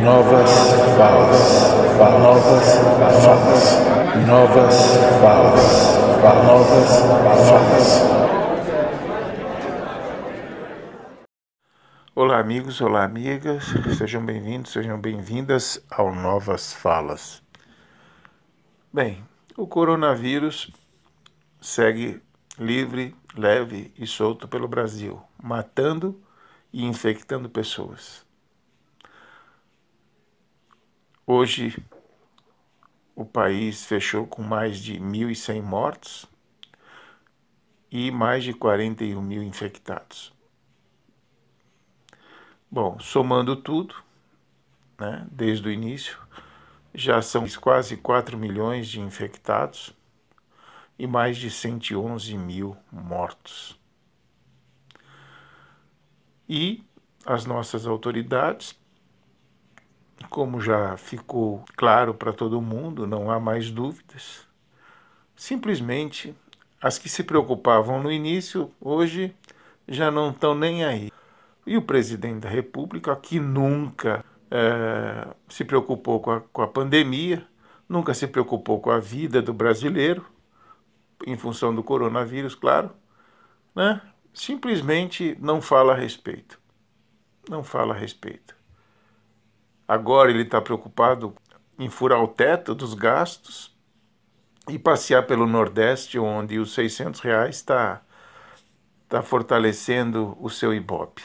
Novas falas, novas falas, novas falas, novas falas. Olá, amigos, olá, amigas, sejam bem-vindos, sejam bem-vindas ao Novas Falas. Bem, o coronavírus segue livre, leve e solto pelo Brasil, matando e infectando pessoas. Hoje, o país fechou com mais de 1.100 mortos e mais de 41 mil infectados. Bom, somando tudo, né, desde o início, já são quase 4 milhões de infectados e mais de 111 mil mortos. E as nossas autoridades como já ficou claro para todo mundo, não há mais dúvidas. Simplesmente, as que se preocupavam no início, hoje já não estão nem aí. E o presidente da República, que nunca é, se preocupou com a, com a pandemia, nunca se preocupou com a vida do brasileiro, em função do coronavírus, claro, né? simplesmente não fala a respeito. Não fala a respeito. Agora ele está preocupado em furar o teto dos gastos e passear pelo Nordeste, onde os 600 reais está tá fortalecendo o seu Ibope.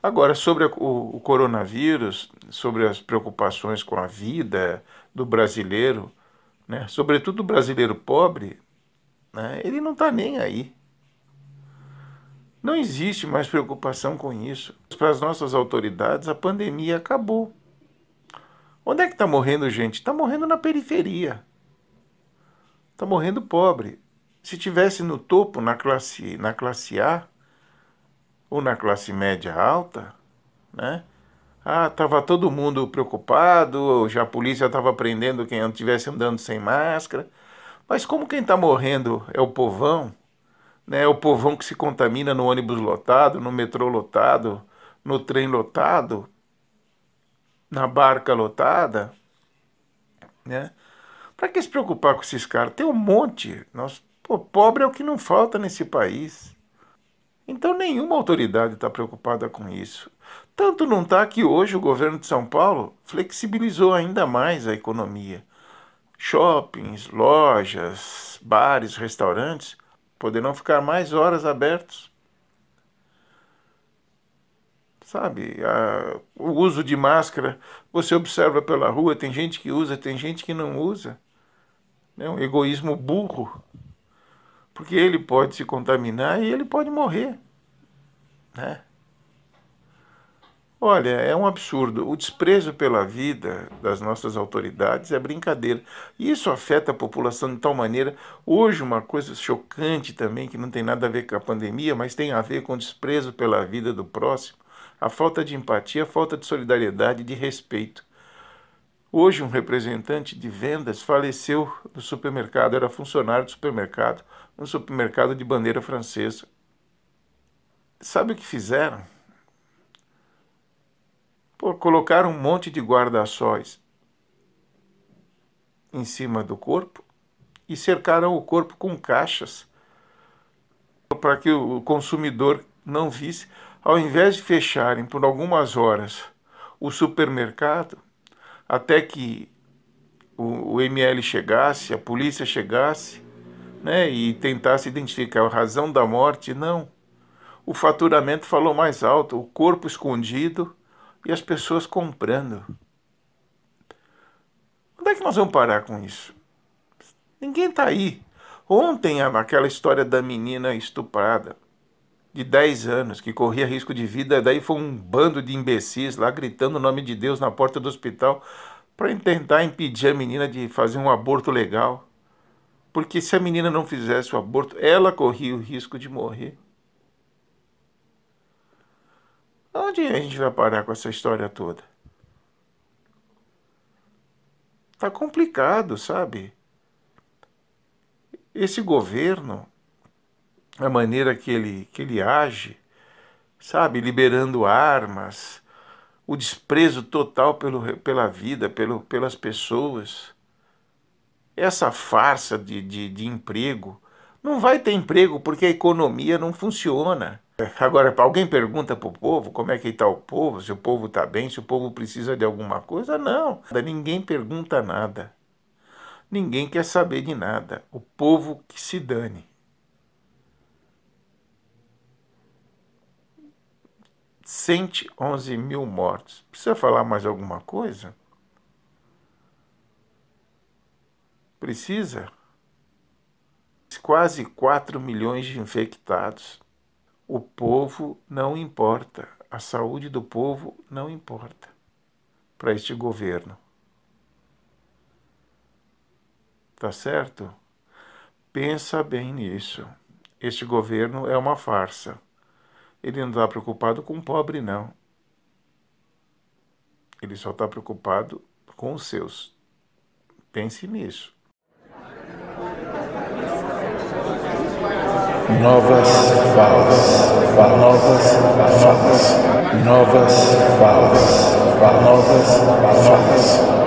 Agora, sobre o, o coronavírus, sobre as preocupações com a vida do brasileiro, né, sobretudo o brasileiro pobre, né, ele não está nem aí. Não existe mais preocupação com isso. Para as nossas autoridades, a pandemia acabou. Onde é que está morrendo gente? Está morrendo na periferia. Está morrendo pobre. Se tivesse no topo, na classe, na classe A, ou na classe média alta, né? Ah, estava todo mundo preocupado, já a polícia estava prendendo quem estivesse andando sem máscara. Mas como quem está morrendo é o povão, né? O povão que se contamina no ônibus lotado, no metrô lotado, no trem lotado, na barca lotada, né? Para que se preocupar com esses caras? Tem um monte. Nós, pô, pobre é o que não falta nesse país. Então nenhuma autoridade está preocupada com isso. Tanto não está que hoje o governo de São Paulo flexibilizou ainda mais a economia. Shoppings, lojas, bares, restaurantes poderão ficar mais horas abertos. Sabe, a, o uso de máscara, você observa pela rua, tem gente que usa, tem gente que não usa. É um egoísmo burro. Porque ele pode se contaminar e ele pode morrer. Né? Olha, é um absurdo. O desprezo pela vida das nossas autoridades é brincadeira. E isso afeta a população de tal maneira. Hoje, uma coisa chocante também, que não tem nada a ver com a pandemia, mas tem a ver com o desprezo pela vida do próximo, a falta de empatia, a falta de solidariedade de respeito. Hoje, um representante de vendas faleceu no supermercado, era funcionário do supermercado, um supermercado de bandeira francesa. Sabe o que fizeram? Pô, colocaram um monte de guarda-sóis em cima do corpo e cercaram o corpo com caixas para que o consumidor não visse. Ao invés de fecharem por algumas horas o supermercado, até que o, o ML chegasse, a polícia chegasse, né, e tentasse identificar a razão da morte, não. O faturamento falou mais alto, o corpo escondido e as pessoas comprando. Onde é que nós vamos parar com isso? Ninguém está aí. Ontem, aquela história da menina estuprada, de 10 anos, que corria risco de vida, daí foi um bando de imbecis lá gritando o nome de Deus na porta do hospital para tentar impedir a menina de fazer um aborto legal. Porque se a menina não fizesse o aborto, ela corria o risco de morrer. Onde a gente vai parar com essa história toda? Tá complicado, sabe? Esse governo, a maneira que ele, que ele age, sabe, liberando armas, o desprezo total pelo, pela vida, pelo, pelas pessoas. Essa farsa de, de, de emprego. Não vai ter emprego porque a economia não funciona. Agora, alguém pergunta para o povo como é que está o povo, se o povo está bem, se o povo precisa de alguma coisa? Não, ninguém pergunta nada. Ninguém quer saber de nada. O povo que se dane. 111 mil mortos. Precisa falar mais alguma coisa? Precisa? Quase 4 milhões de infectados. O povo não importa. A saúde do povo não importa para este governo. Tá certo? Pensa bem nisso. Este governo é uma farsa. Ele não está preocupado com o pobre, não. Ele só está preocupado com os seus. Pense nisso. Novas falas, novas falas, novas falas, novas falas.